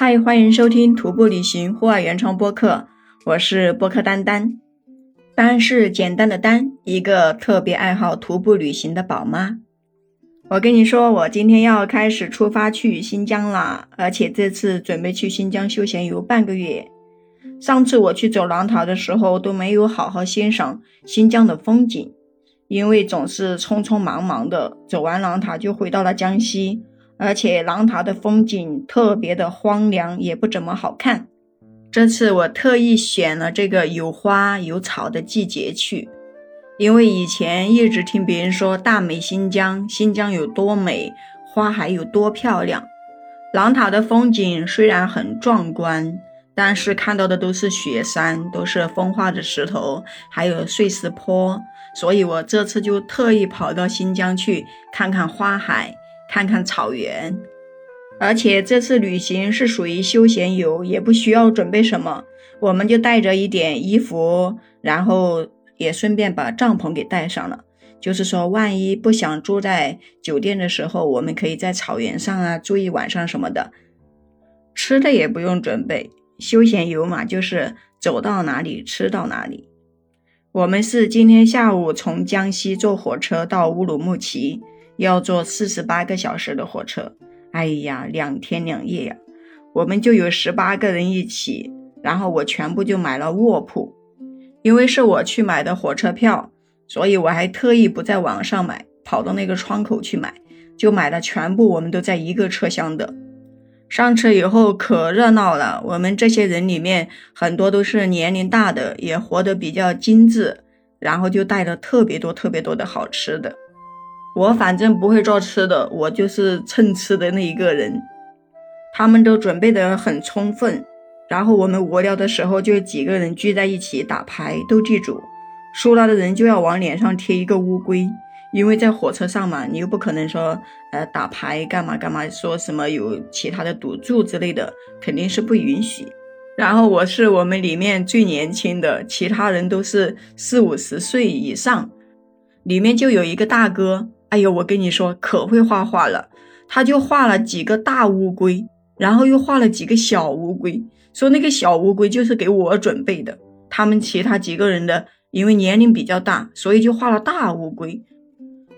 嗨，欢迎收听徒步旅行户外原创播客，我是播客丹丹。丹是简单的丹，一个特别爱好徒步旅行的宝妈。我跟你说，我今天要开始出发去新疆了，而且这次准备去新疆休闲游半个月。上次我去走狼塔的时候都没有好好欣赏新疆的风景，因为总是匆匆忙忙的走完狼塔就回到了江西。而且狼塔的风景特别的荒凉，也不怎么好看。这次我特意选了这个有花有草的季节去，因为以前一直听别人说大美新疆，新疆有多美，花海有多漂亮。狼塔的风景虽然很壮观，但是看到的都是雪山，都是风化的石头，还有碎石坡，所以我这次就特意跑到新疆去看看花海。看看草原，而且这次旅行是属于休闲游，也不需要准备什么，我们就带着一点衣服，然后也顺便把帐篷给带上了。就是说，万一不想住在酒店的时候，我们可以在草原上啊住一晚上什么的。吃的也不用准备，休闲游嘛，就是走到哪里吃到哪里。我们是今天下午从江西坐火车到乌鲁木齐。要坐四十八个小时的火车，哎呀，两天两夜呀，我们就有十八个人一起，然后我全部就买了卧铺，因为是我去买的火车票，所以我还特意不在网上买，跑到那个窗口去买，就买了全部，我们都在一个车厢的。上车以后可热闹了，我们这些人里面很多都是年龄大的，也活得比较精致，然后就带了特别多、特别多的好吃的。我反正不会做吃的，我就是蹭吃的那一个人。他们都准备得很充分，然后我们无聊的时候就几个人聚在一起打牌，斗地主，输了的人就要往脸上贴一个乌龟，因为在火车上嘛，你又不可能说呃打牌干嘛干嘛，说什么有其他的赌注之类的，肯定是不允许。然后我是我们里面最年轻的，其他人都是四五十岁以上，里面就有一个大哥。哎呦，我跟你说，可会画画了。他就画了几个大乌龟，然后又画了几个小乌龟，说那个小乌龟就是给我准备的。他们其他几个人的，因为年龄比较大，所以就画了大乌龟。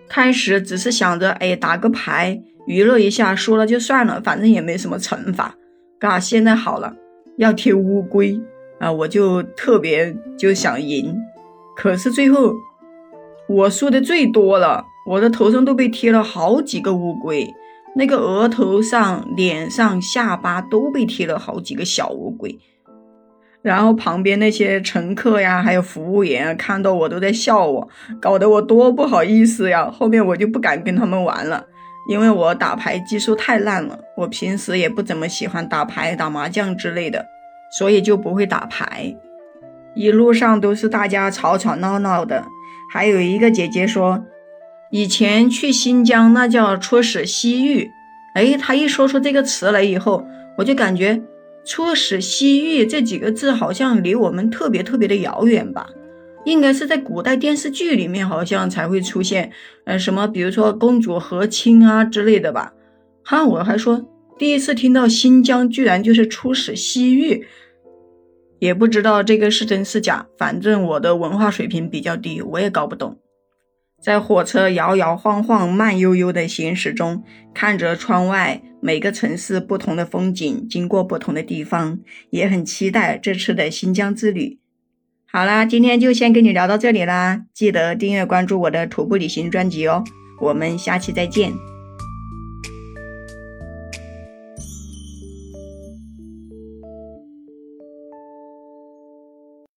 开始只是想着，哎，打个牌娱乐一下，输了就算了，反正也没什么惩罚。嘎，现在好了，要贴乌龟啊，我就特别就想赢，可是最后我输的最多了。我的头上都被贴了好几个乌龟，那个额头上、脸上、下巴都被贴了好几个小乌龟。然后旁边那些乘客呀，还有服务员看到我都在笑我，搞得我多不好意思呀。后面我就不敢跟他们玩了，因为我打牌技术太烂了。我平时也不怎么喜欢打牌、打麻将之类的，所以就不会打牌。一路上都是大家吵吵闹闹的，还有一个姐姐说。以前去新疆那叫出使西域，哎，他一说出这个词来以后，我就感觉出使西域这几个字好像离我们特别特别的遥远吧？应该是在古代电视剧里面好像才会出现，呃，什么比如说公主和亲啊之类的吧？哈，我还说第一次听到新疆居然就是出使西域，也不知道这个是真是假，反正我的文化水平比较低，我也搞不懂。在火车摇摇晃晃、慢悠悠的行驶中，看着窗外每个城市不同的风景，经过不同的地方，也很期待这次的新疆之旅。好啦，今天就先跟你聊到这里啦，记得订阅关注我的徒步旅行专辑哦，我们下期再见。